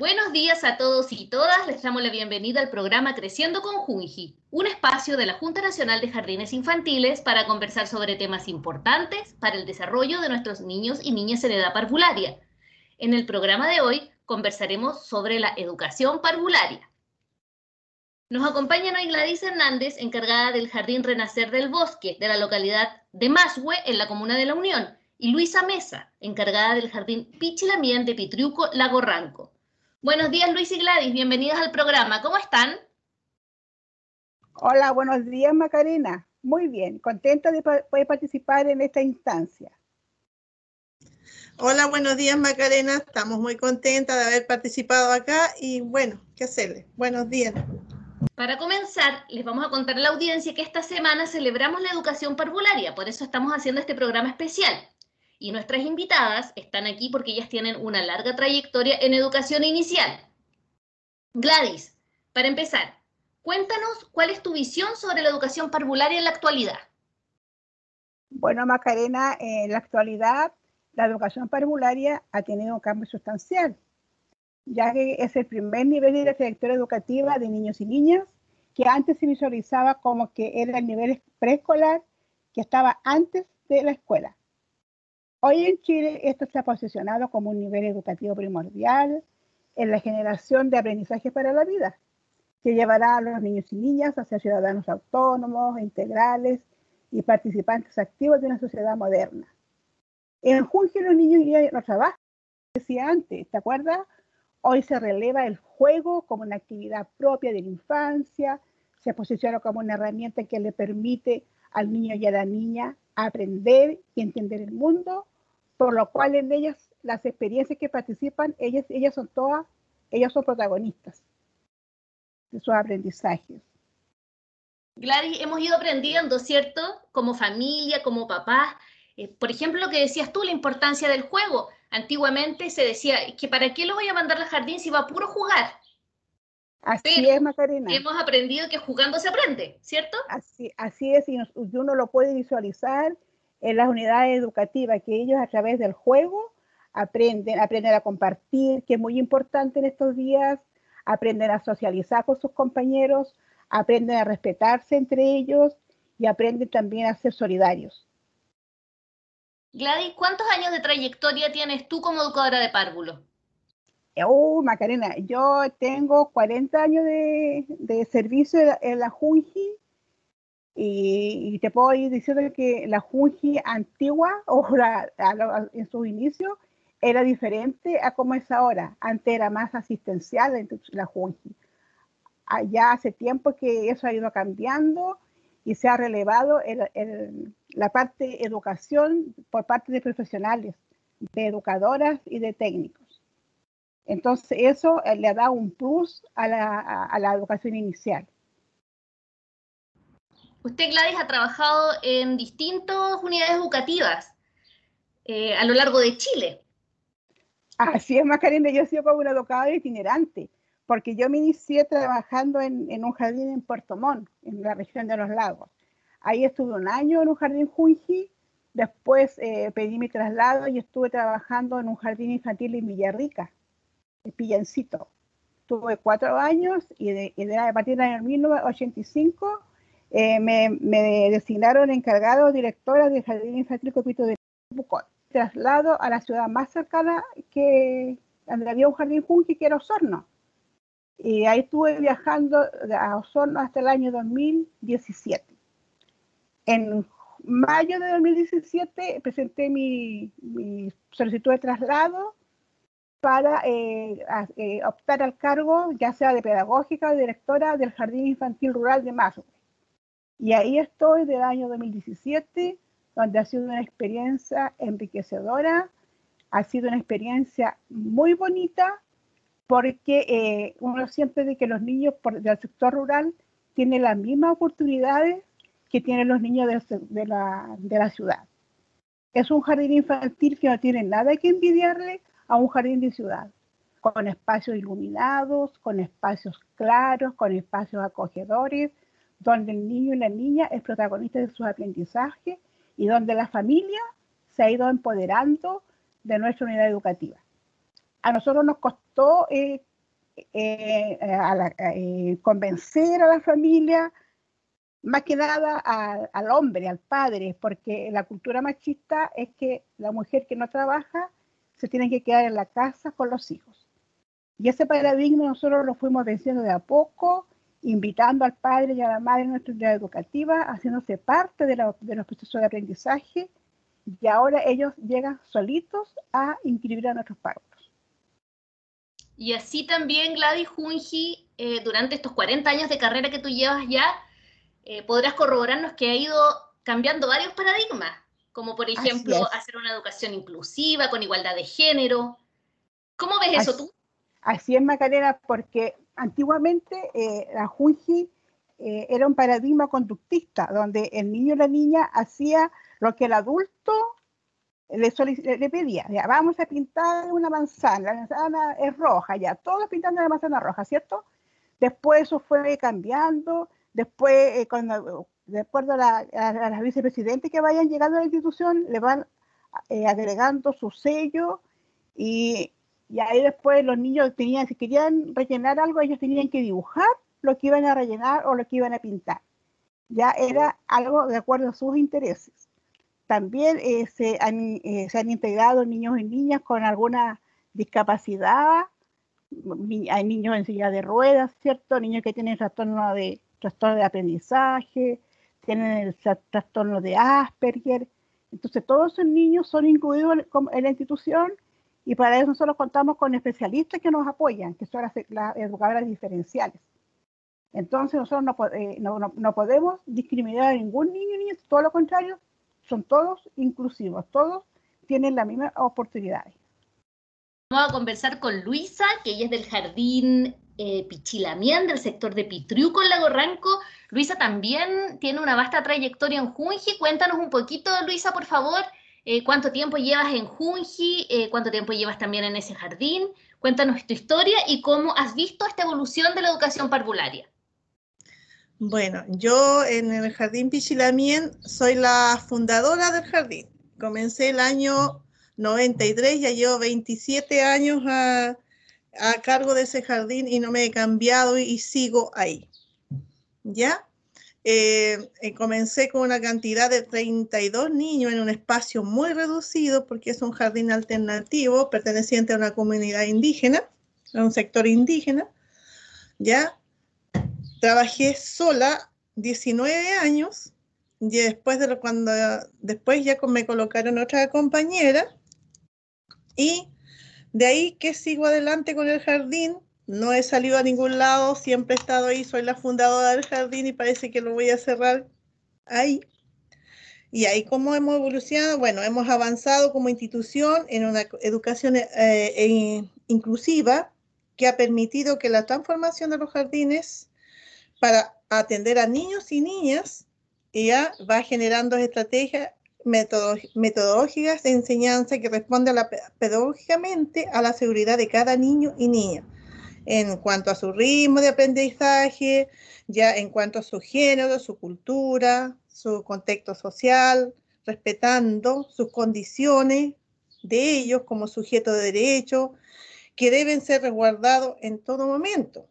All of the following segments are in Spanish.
Buenos días a todos y todas. Les damos la bienvenida al programa Creciendo con Junji, un espacio de la Junta Nacional de Jardines Infantiles para conversar sobre temas importantes para el desarrollo de nuestros niños y niñas en edad parvularia. En el programa de hoy conversaremos sobre la educación parvularia. Nos acompaña hoy Gladys Hernández, encargada del Jardín Renacer del Bosque de la localidad de Mashue, en la comuna de La Unión, y Luisa Mesa, encargada del Jardín Pichilamien de Pitriuco, Lago Ranco. Buenos días, Luis y Gladys, bienvenidas al programa. ¿Cómo están? Hola, buenos días, Macarena. Muy bien, contenta de poder participar en esta instancia. Hola, buenos días Macarena. Estamos muy contentas de haber participado acá y bueno, ¿qué hacerle? Buenos días. Para comenzar, les vamos a contar a la audiencia que esta semana celebramos la educación parvularia, por eso estamos haciendo este programa especial. Y nuestras invitadas están aquí porque ellas tienen una larga trayectoria en educación inicial. Gladys, para empezar, cuéntanos cuál es tu visión sobre la educación parvularia en la actualidad. Bueno, Macarena, en la actualidad la educación parvularia ha tenido un cambio sustancial ya que es el primer nivel de la trayectoria educativa de niños y niñas, que antes se visualizaba como que era el nivel preescolar que estaba antes de la escuela. Hoy en Chile esto está posicionado como un nivel educativo primordial en la generación de aprendizaje para la vida, que llevará a los niños y niñas a ser ciudadanos autónomos, integrales y participantes activos de una sociedad moderna. En Junge los niños y niñas no trabajan, decía antes, ¿te acuerdas? Hoy se releva el juego como una actividad propia de la infancia, se posiciona como una herramienta que le permite al niño y a la niña aprender y entender el mundo, por lo cual en ellas, las experiencias que participan, ellas, ellas son todas, ellas son protagonistas de sus aprendizajes. Gladys, hemos ido aprendiendo, ¿cierto? Como familia, como papá. Eh, por ejemplo, lo que decías tú, la importancia del juego antiguamente se decía que para qué lo voy a mandar al jardín si va a puro jugar. Así es, Macarena. Hemos aprendido que jugando se aprende, ¿cierto? Así, así es, y uno lo puede visualizar en las unidades educativas, que ellos a través del juego aprenden, aprenden a compartir, que es muy importante en estos días, aprenden a socializar con sus compañeros, aprenden a respetarse entre ellos y aprenden también a ser solidarios. Gladys, ¿cuántos años de trayectoria tienes tú como educadora de párvulo? Oh, Macarena, yo tengo 40 años de, servicio en la Junji y, te puedo ir diciendo que la Junji antigua, o en su inicio, era diferente a como es ahora. Antes era más asistencial la Junji. Ya hace tiempo que eso ha ido cambiando y se ha relevado la parte educación por parte de profesionales, de educadoras y de técnicos. Entonces eso le da un plus a la, educación inicial. Usted, Gladys, ha trabajado en distintas unidades educativas eh, a lo largo de Chile. Así es, Macarena, yo he sido como una educadora itinerante porque yo me inicié trabajando en, un jardín en Puerto Montt, en la región de los lagos. Ahí estuve un año en un jardín Junji, después eh, pedí mi traslado y estuve trabajando en un jardín infantil en Villarrica, en Pillancito. Tuve cuatro años y, de, a partir del año 1985 eh, me, designaron encargado directora del Jardín Infantil Copito de Bucón. Traslado a la ciudad más cercana que donde había un jardín Junji, que era Osorno. Y ahí estuve viajando a Osorno hasta el año 2017. En mayo de 2017 presenté mi, solicitud de traslado para eh, eh, optar al cargo, ya sea de pedagógica o directora del Jardín Infantil Rural de Mazo. Y ahí estoy del año 2017, donde ha sido una experiencia enriquecedora, ha sido una experiencia muy bonita, porque eh, uno siente de que los niños del sector rural tienen las mismas oportunidades que tienen los niños de, la, de la ciudad. Es un jardín infantil que no tiene nada que envidiarle a un jardín de ciudad, con espacios iluminados, con espacios claros, con espacios acogedores, donde el niño y la niña es protagonista de sus aprendizajes y donde la familia se ha ido empoderando de nuestra unidad educativa a nosotros nos costó eh, eh, eh, convencer a la familia, más que nada al hombre, al padre, porque la cultura machista es que la mujer que no trabaja se tiene que quedar en la casa con los hijos. Y ese paradigma nosotros lo fuimos venciendo de a poco, invitando al padre y a la madre en nuestra unidad educativa, haciéndose parte de, de los procesos de aprendizaje, y ahora ellos llegan solitos a inscribir a nuestros pagos. Y así también, Gladys Junji, eh, durante estos 40 años de carrera que tú llevas ya, eh, podrás corroborarnos que ha ido cambiando varios paradigmas, como por ejemplo hacer una educación inclusiva, con igualdad de género. ¿Cómo ves eso tú? Así es, Macarena, porque antiguamente eh, la Junji era un paradigma conductista, donde el niño o la niña hacía lo que el adulto le, pedía, ya, vamos a pintar una manzana, la manzana es roja, ya, todos pintando la manzana roja, ¿cierto? Después eso fue cambiando, después, eh, cuando, de acuerdo a, la, las vicepresidentes que vayan llegando a la institución, le van eh, agregando su sello y, y, ahí después los niños tenían, si querían rellenar algo, ellos tenían que dibujar lo que iban a rellenar o lo que iban a pintar. Ya era algo de acuerdo a sus intereses. También eh, se, han, eh, se, han, integrado niños y niñas con alguna discapacidad. Hay niños en silla de ruedas, ¿cierto? Niños que tienen trastorno de, trastorno de aprendizaje, tienen el trastorno de Asperger. Entonces, todos esos niños son incluidos en la institución y para eso nosotros contamos con especialistas que nos apoyan, que son las, educadoras diferenciales. Entonces, nosotros no, eh, no, no, podemos discriminar a ningún niño ni todo lo contrario, son todos inclusivos, todos tienen la misma oportunidad. Vamos a conversar con Luisa, que ella es del Jardín eh, Pichilamián, del sector de Pitriuco, en Lago Ranco. Luisa también tiene una vasta trayectoria en Junji. Cuéntanos un poquito, Luisa, por favor, eh, cuánto tiempo llevas en Junji, eh, cuánto tiempo llevas también en ese jardín. Cuéntanos tu historia y cómo has visto esta evolución de la educación parvularia. Bueno, yo en el Jardín Pichilamien soy la fundadora del jardín. Comencé el año 93, ya llevo 27 años a, cargo de ese jardín y no me he cambiado y, sigo ahí. ¿Ya? Eh, eh, comencé con una cantidad de 32 niños en un espacio muy reducido porque es un jardín alternativo perteneciente a una comunidad indígena, a un sector indígena. ¿Ya? trabajé sola 19 años y después de lo, cuando después ya me colocaron otra compañera y de ahí que sigo adelante con el jardín no he salido a ningún lado siempre he estado ahí soy la fundadora del jardín y parece que lo voy a cerrar ahí. Y ahí cómo hemos evolucionado bueno hemos avanzado como institución en una educación eh, eh, inclusiva que ha permitido que la transformación de los jardines para atender a niños y niñas ya va generando estrategias metodológicas de enseñanza que responden pedagógicamente a la seguridad de cada niño y niña en cuanto a su ritmo de aprendizaje, ya en cuanto a su género, su cultura, su contexto social, respetando sus condiciones de ellos como sujeto de derecho, que deben ser resguardados en todo momento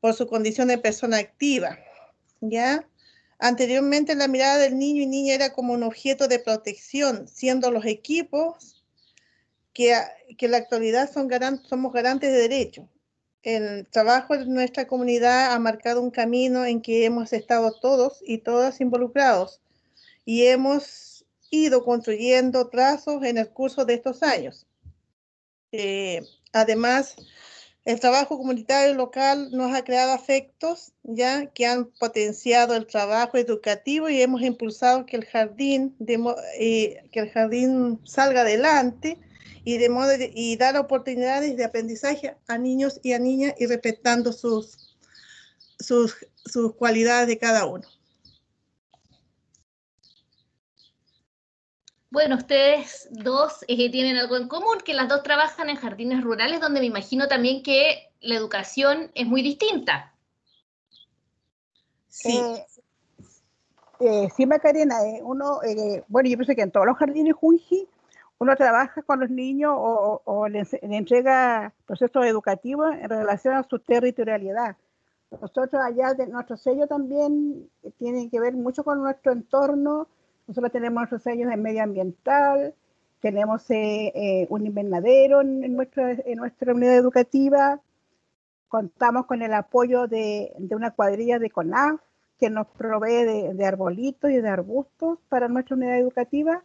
por su condición de persona activa, ¿ya? Anteriormente la mirada del niño y niña era como un objeto de protección, siendo los equipos que, que en la actualidad son somos garantes de derecho. El trabajo de nuestra comunidad ha marcado un camino en que hemos estado todos y todas involucrados y hemos ido construyendo trazos en el curso de estos años. Eh, además, el trabajo comunitario local nos ha creado afectos ya que han potenciado el trabajo educativo y hemos impulsado que el jardín, eh, que el jardín salga adelante y, de modo y dar oportunidades de aprendizaje a niños y a niñas y respetando sus, sus, sus cualidades de cada uno. Bueno, ustedes dos eh, tienen algo en común, que las dos trabajan en jardines rurales, donde me imagino también que la educación es muy distinta. Sí. Eh, eh sí, Macarena, eh, uno, bueno, yo pienso que en todos los jardines Junji uno trabaja con los niños o, le, entrega procesos educativos en relación a su territorialidad. Nosotros allá, de, nuestro sello también tiene que ver mucho con nuestro entorno. Nosotros tenemos nuestros sellos en medioambiental, tenemos eh, eh, un invernadero en, nuestra, en nuestra unidad educativa, contamos con el apoyo de, de una cuadrilla de CONAF que nos provee de, de, arbolitos y de arbustos para nuestra unidad educativa.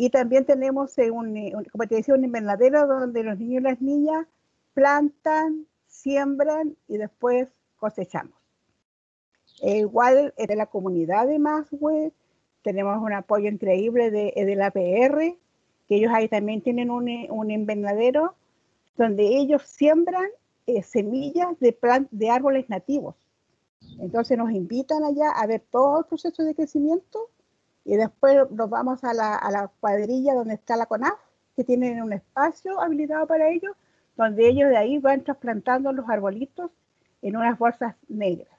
Y también tenemos, eh, un, como te decía, un invernadero donde los niños y las niñas plantan, siembran y después cosechamos. E igual de la comunidad de Maswell tenemos un apoyo increíble de, de la PR, que ellos ahí también tienen un, un invernadero donde ellos siembran eh, semillas de, de árboles nativos. Entonces nos invitan allá a ver todo el proceso de crecimiento y después nos vamos a la, a la cuadrilla donde está la CONAF, que tienen un espacio habilitado para ellos, donde ellos de ahí van trasplantando los arbolitos en unas bolsas negras.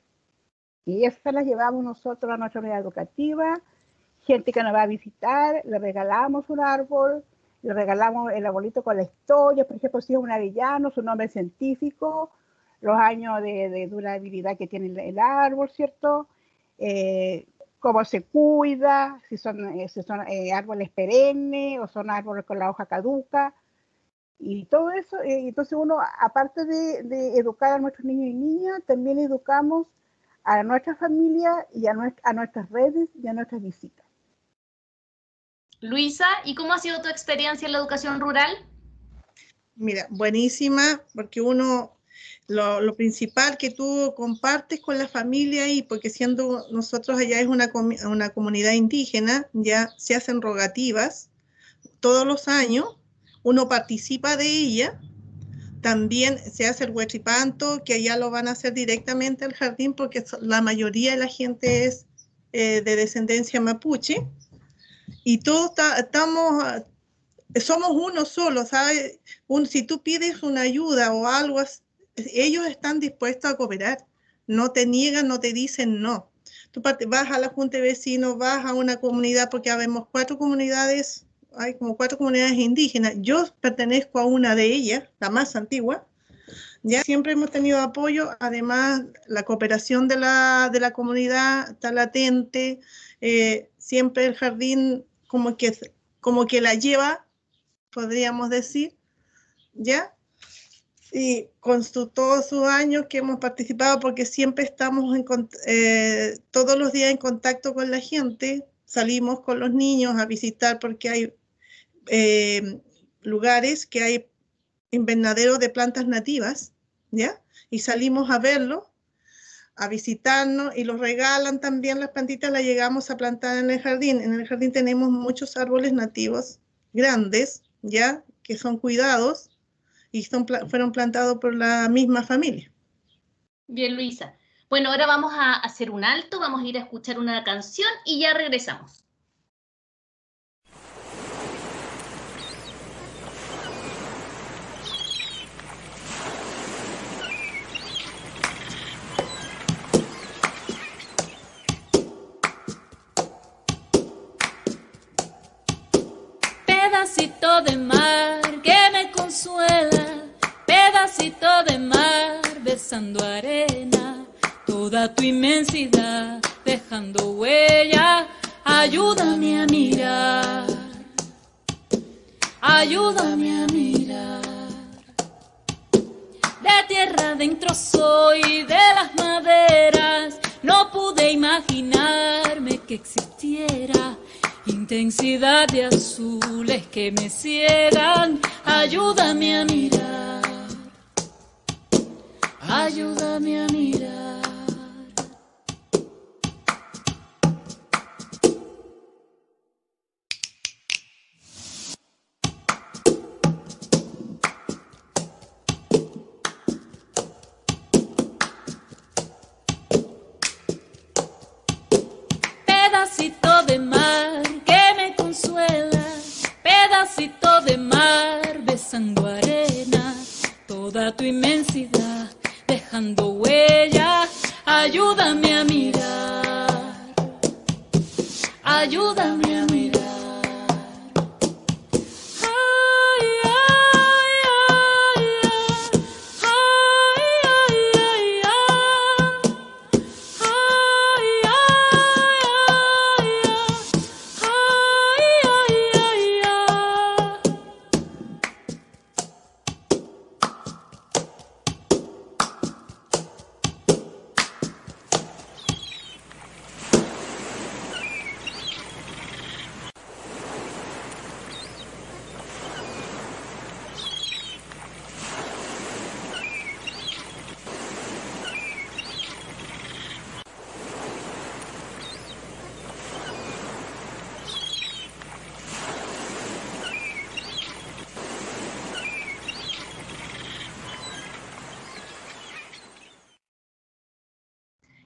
Y esas las llevamos nosotros a nuestra unidad educativa, gente que nos va a visitar, le regalamos un árbol, le regalamos el arbolito con la historia, por ejemplo, si es un avellano, su nombre científico, los años de, durabilidad que tiene el, árbol, ¿cierto? Eh, cómo se cuida, si son, eh, si son eh, árboles perennes o son árboles con la hoja caduca. Y todo eso, entonces uno, aparte de, de, educar a nuestros niños y niñas, también educamos a nuestra familia y a, a nuestras redes y a nuestras visitas. Luisa, ¿y cómo ha sido tu experiencia en la educación rural? Mira, buenísima, porque uno, lo, principal que tú compartes con la familia y porque siendo nosotros allá es una, una comunidad indígena, ya se hacen rogativas todos los años, uno participa de ella, también se hace el huechipanto, que allá lo van a hacer directamente al jardín porque la mayoría de la gente es eh, de descendencia mapuche y todos estamos, somos uno solo, ¿sabes? Un, si tú pides una ayuda o algo, ellos están dispuestos a cooperar, no te niegan, no te dicen no. Tú vas a la junta de vecinos, vas a una comunidad, porque habemos cuatro comunidades, hay como cuatro comunidades indígenas. Yo pertenezco a una de ellas, la más antigua. Ya siempre hemos tenido apoyo, además la cooperación de la, de la comunidad está latente, eh, siempre el jardín como que, como que la lleva, podríamos decir, ¿ya? Y con todos sus años que hemos participado, porque siempre estamos en, eh, todos los días en contacto con la gente, salimos con los niños a visitar porque hay eh, lugares que hay invernaderos de plantas nativas, ¿ya? Y salimos a verlo a visitarnos y los regalan también las plantitas, las llegamos a plantar en el jardín. En el jardín tenemos muchos árboles nativos grandes, ya, que son cuidados y fueron plantados por la misma familia. Bien, Luisa. Bueno, ahora vamos a hacer un alto, vamos a ir a escuchar una canción y ya regresamos. Pedacito de mar besando arena, toda tu inmensidad dejando huella, ayúdame a mirar, ayúdame a mirar. De tierra adentro soy, de las maderas, no pude imaginarme que existiera intensidad de azules que me ciegan, ayúdame a mirar, ayúdame a mirar.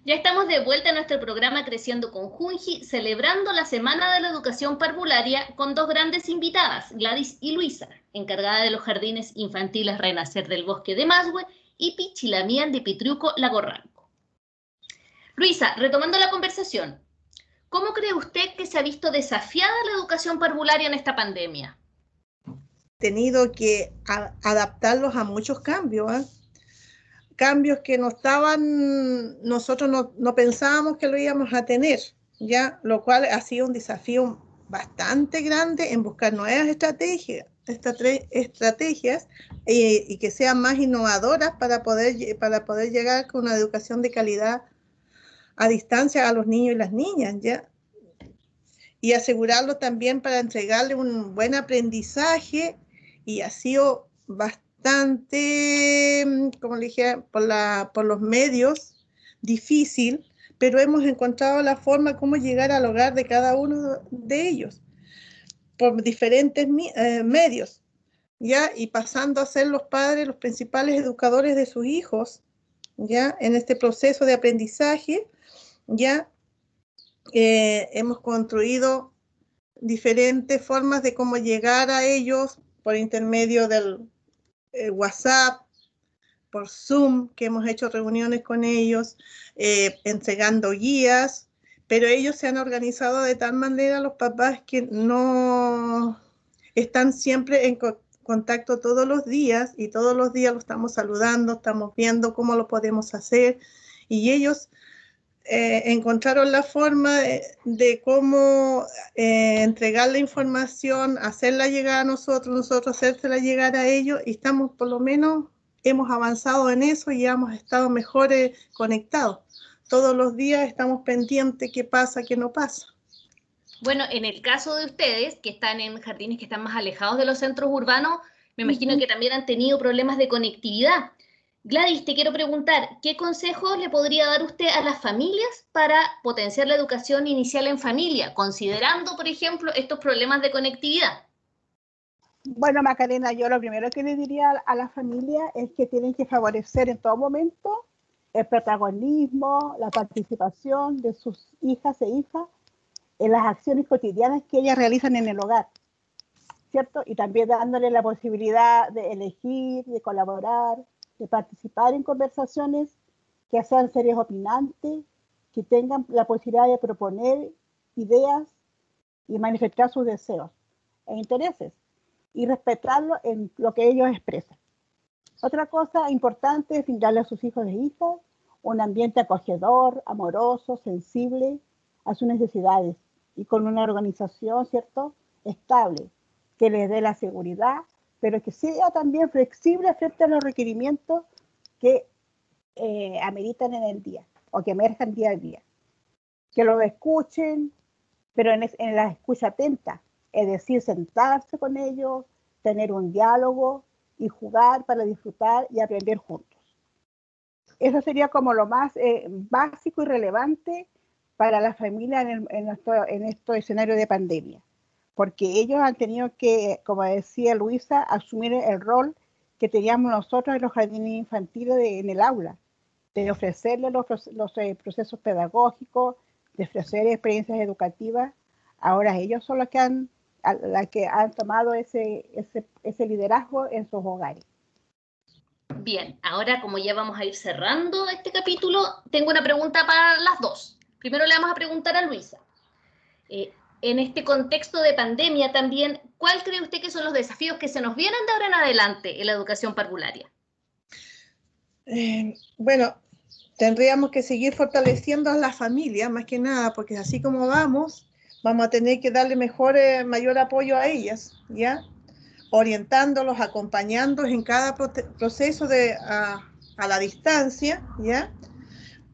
Ya estamos de vuelta en nuestro programa Creciendo con Junji, celebrando la Semana de la Educación Parvularia con dos grandes invitadas, Gladys y Luisa, encargada de los jardines infantiles Renacer del Bosque de Masue y Pichilamian de Pitruco Lagorranco. Luisa, retomando la conversación, ¿cómo cree usted que se ha visto desafiada la educación parvularia en esta pandemia? Tenido que adaptarlos a muchos cambios. ¿eh? Cambios que no estaban, nosotros no, pensábamos que lo íbamos a tener, ya, lo cual ha sido un desafío bastante grande en buscar nuevas estrategias, estrategias y, que sean más innovadoras para poder, para poder llegar con una educación de calidad a distancia a los niños y las niñas, ¿ya? Y asegurarlo también para entregarle un buen aprendizaje y ha sido bastante bastante, mm, como le dije, por, la, por los medios, difícil, pero hemos encontrado la forma cómo llegar al hogar de cada uno de ellos por diferentes eh, medios, ¿ya? Y pasando a ser los padres los principales educadores de sus hijos, ¿ya? En este proceso de aprendizaje, ¿ya? Eh, hemos construido diferentes formas de cómo llegar a ellos por intermedio del, eh, WhatsApp, por Zoom, que hemos hecho reuniones con ellos, eh, entregando guías, pero ellos se han organizado de tal manera, los papás, que no están siempre en contacto todos los días y todos los días lo estamos saludando, estamos viendo cómo lo podemos hacer y ellos eh, encontraron la forma de, cómo eh, entregar la información, hacerla llegar a nosotros, nosotros hacérsela llegar a ellos y estamos por lo menos, hemos avanzado en eso y hemos estado mejor conectados. Todos los días estamos pendientes qué pasa, qué no pasa. Bueno, en el caso de ustedes, que están en jardines que están más alejados de los centros urbanos, me imagino que también han tenido problemas de conectividad. Gladys, te quiero preguntar, ¿qué consejos le podría dar usted a las familias para potenciar la educación inicial en familia, considerando, por ejemplo, estos problemas de conectividad? Bueno, Macarena, yo lo primero que le diría a la familia es que tienen que favorecer en todo momento el protagonismo, la participación de sus hijas e hijas en las acciones cotidianas que ellas realizan en el hogar, ¿cierto? Y también dándole la posibilidad de elegir, de colaborar, de participar en conversaciones que sean series opinantes, que tengan la posibilidad de proponer ideas y manifestar sus deseos e intereses y respetarlo en lo que ellos expresan. Otra cosa importante es brindarle a sus hijos e hijas un ambiente acogedor, amoroso, sensible a sus necesidades y con una organización, ¿cierto?, estable, que les dé la seguridad pero que sea también flexible frente a los requerimientos que eh, ameritan en el día o que emerjan día a día. Que los escuchen, pero en, la escucha atenta, es decir, sentarse con ellos, tener un diálogo y jugar para disfrutar y aprender juntos. Eso sería como lo más eh, básico y relevante para la familia en, en, en este escenario de pandemia porque ellos han tenido que, como decía Luisa, asumir el rol que teníamos nosotros en los jardines infantiles en el aula, de ofrecerles los, eh, procesos pedagógicos, de ofrecer experiencias educativas. Ahora ellos son los que han, que han tomado ese, ese, ese liderazgo en sus hogares. Bien, ahora como ya vamos a ir cerrando este capítulo, tengo una pregunta para las dos. Primero le vamos a preguntar a Luisa. Eh, en este contexto de pandemia también, ¿cuál cree usted que son los desafíos que se nos vienen de ahora en adelante en la educación parvularia? Eh, bueno, tendríamos que seguir fortaleciendo a la familia, más que nada, porque así como vamos, vamos a tener que darle mejor, eh, mayor apoyo a ellas, ¿ya? Orientándolos, acompañándolos en cada proceso de, a, la distancia, ¿ya?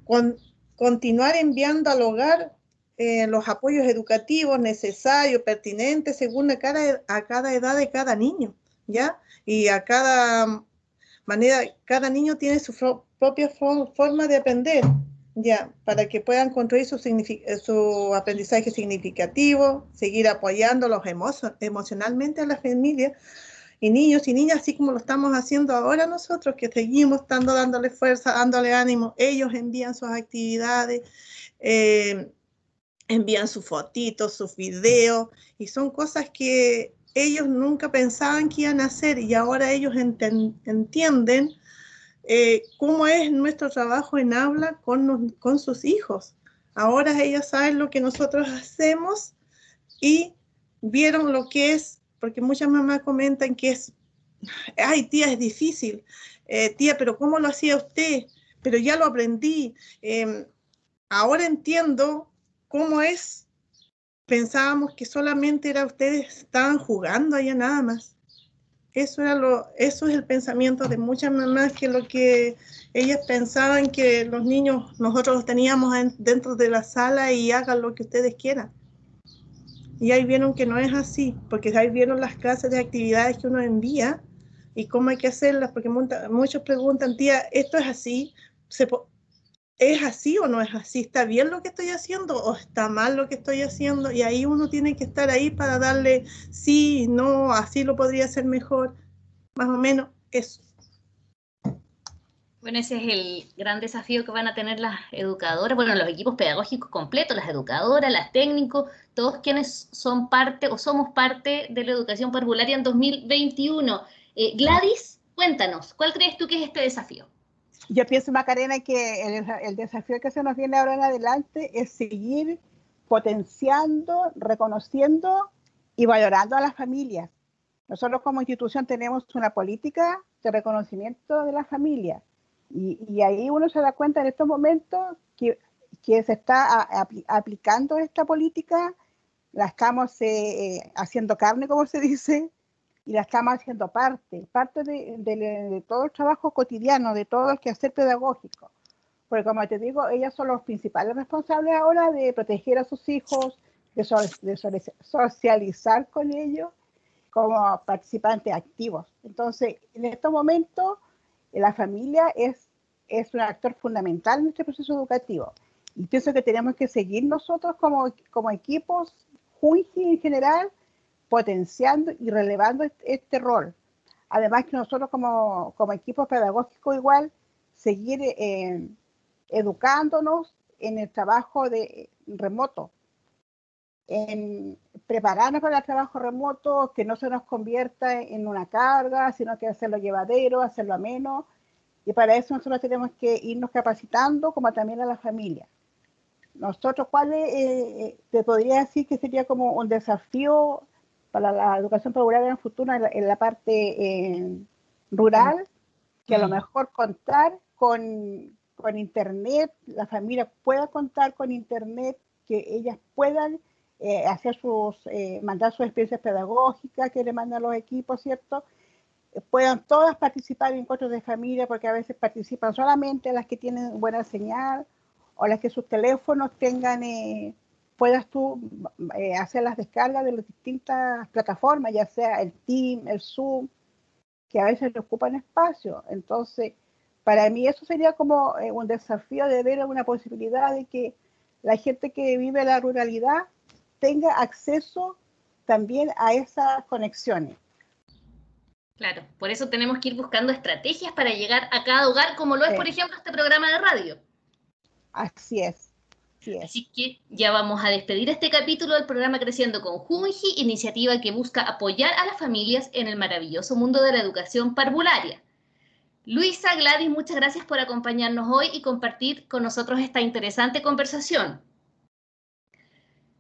Con, continuar enviando al hogar eh, los apoyos educativos necesarios, pertinentes, según a cada, a cada edad de cada niño, ¿ya? Y a cada manera, cada niño tiene su propia forma de aprender, ¿ya? Para que puedan construir su, su aprendizaje significativo, seguir apoyándolos emocionalmente a la familia y niños y niñas, así como lo estamos haciendo ahora nosotros, que seguimos dando, dándole fuerza, dándole ánimo. Ellos envían sus actividades, eh, envían sus fotitos, sus videos, y son cosas que ellos nunca pensaban que iban a hacer y ahora ellos entienden eh, cómo es nuestro trabajo en habla con, con sus hijos. Ahora ellos saben lo que nosotros hacemos y vieron lo que es, porque muchas mamás comentan que es, ay tía, es difícil, eh, tía, pero ¿cómo lo hacía usted? Pero ya lo aprendí. Em, ahora entiendo cómo es. Pensábamos que solamente era ustedes estaban jugando allá nada más. Eso, era lo, eso es el pensamiento de muchas mamás, que lo que ellas pensaban que los niños, nosotros los teníamos dentro de la sala y hagan lo que ustedes quieran. Y ahí vieron que no es así, porque ahí vieron las clases de actividades que uno envía y cómo hay que hacerlas, porque muchos preguntan, tía, ¿esto es así? ¿Es así o no es así? ¿Está bien lo que estoy haciendo o está mal lo que estoy haciendo? Y ahí uno tiene que estar ahí para darle sí, no, así lo podría hacer mejor, más o menos eso. Bueno, ese es el gran desafío que van a tener las educadoras, bueno, los equipos pedagógicos completos, las educadoras, las técnicos, todos quienes son parte o somos parte de la educación parvularia en 2021. Eh, Gladys, cuéntanos, ¿cuál crees tú que es este desafío? Yo pienso, Macarena, que el, el desafío que se nos viene ahora en adelante es seguir potenciando, reconociendo y valorando a las familias. Nosotros como institución tenemos una política de reconocimiento de las familias y, ahí uno se da cuenta en estos momentos que, que se está aplicando esta política, la estamos eh, eh, haciendo carne, como se dice, y la estamos haciendo parte, parte de, de, todo el trabajo cotidiano, de todo el quehacer pedagógico. Porque como te digo, ellas son los principales responsables ahora de proteger a sus hijos, de, de socializar con ellos como participantes activos. Entonces, en estos momentos la familia es, es un actor fundamental en este proceso educativo. Y pienso que tenemos que seguir nosotros como, como equipos, Junji en general, potenciando y relevando este, este, rol. Además que nosotros como, como equipo pedagógico igual, seguir eh, educándonos en el trabajo de remoto, en prepararnos para el trabajo remoto, que no se nos convierta en una carga, sino que hacerlo llevadero, hacerlo ameno. Y para eso nosotros tenemos que irnos capacitando, como también a la familia. Nosotros, ¿cuál eh, eh, te podría decir que sería como un desafío para la educación popular en el futuro en la, parte eh, rural? Que a lo mejor contar con, con Internet, la familia pueda contar con Internet, que ellas puedan eh, hacer sus, eh, mandar sus experiencias pedagógicas que le mandan los equipos, ¿cierto? Eh, puedan todas participar en encuentros de familia, porque a veces participan solamente las que tienen buena señal o las que sus teléfonos tengan, puedas tú hacer las descargas de las distintas plataformas, ya sea el Team, el Zoom, que a veces le ocupan espacio. Entonces, para mí eso sería como un desafío de ver una posibilidad de que la gente que vive la ruralidad tenga acceso también a esas conexiones. Claro, por eso tenemos que ir buscando estrategias para llegar a cada hogar, como lo es, por ejemplo, este programa de radio. Así que ya vamos a despedir este capítulo del programa Creciendo con Junji, iniciativa que busca apoyar a las familias en el maravilloso mundo de la educación parvularia. Luisa, Gladys, muchas gracias por acompañarnos hoy y compartir con nosotros esta interesante conversación.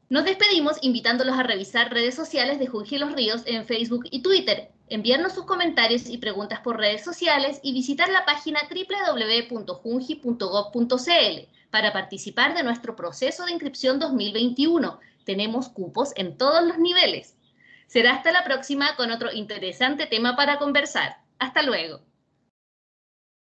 Nos despedimos invitándolos a revisar redes sociales de Junji Los Ríos en Facebook y Twitter, enviarnos sus comentarios y preguntas por redes sociales y visitar la página www.junji.gov.cl para participar de nuestro proceso de inscripción 2021. Tenemos cupos en todos los niveles. Será hasta la próxima con otro interesante tema para conversar. Hasta luego.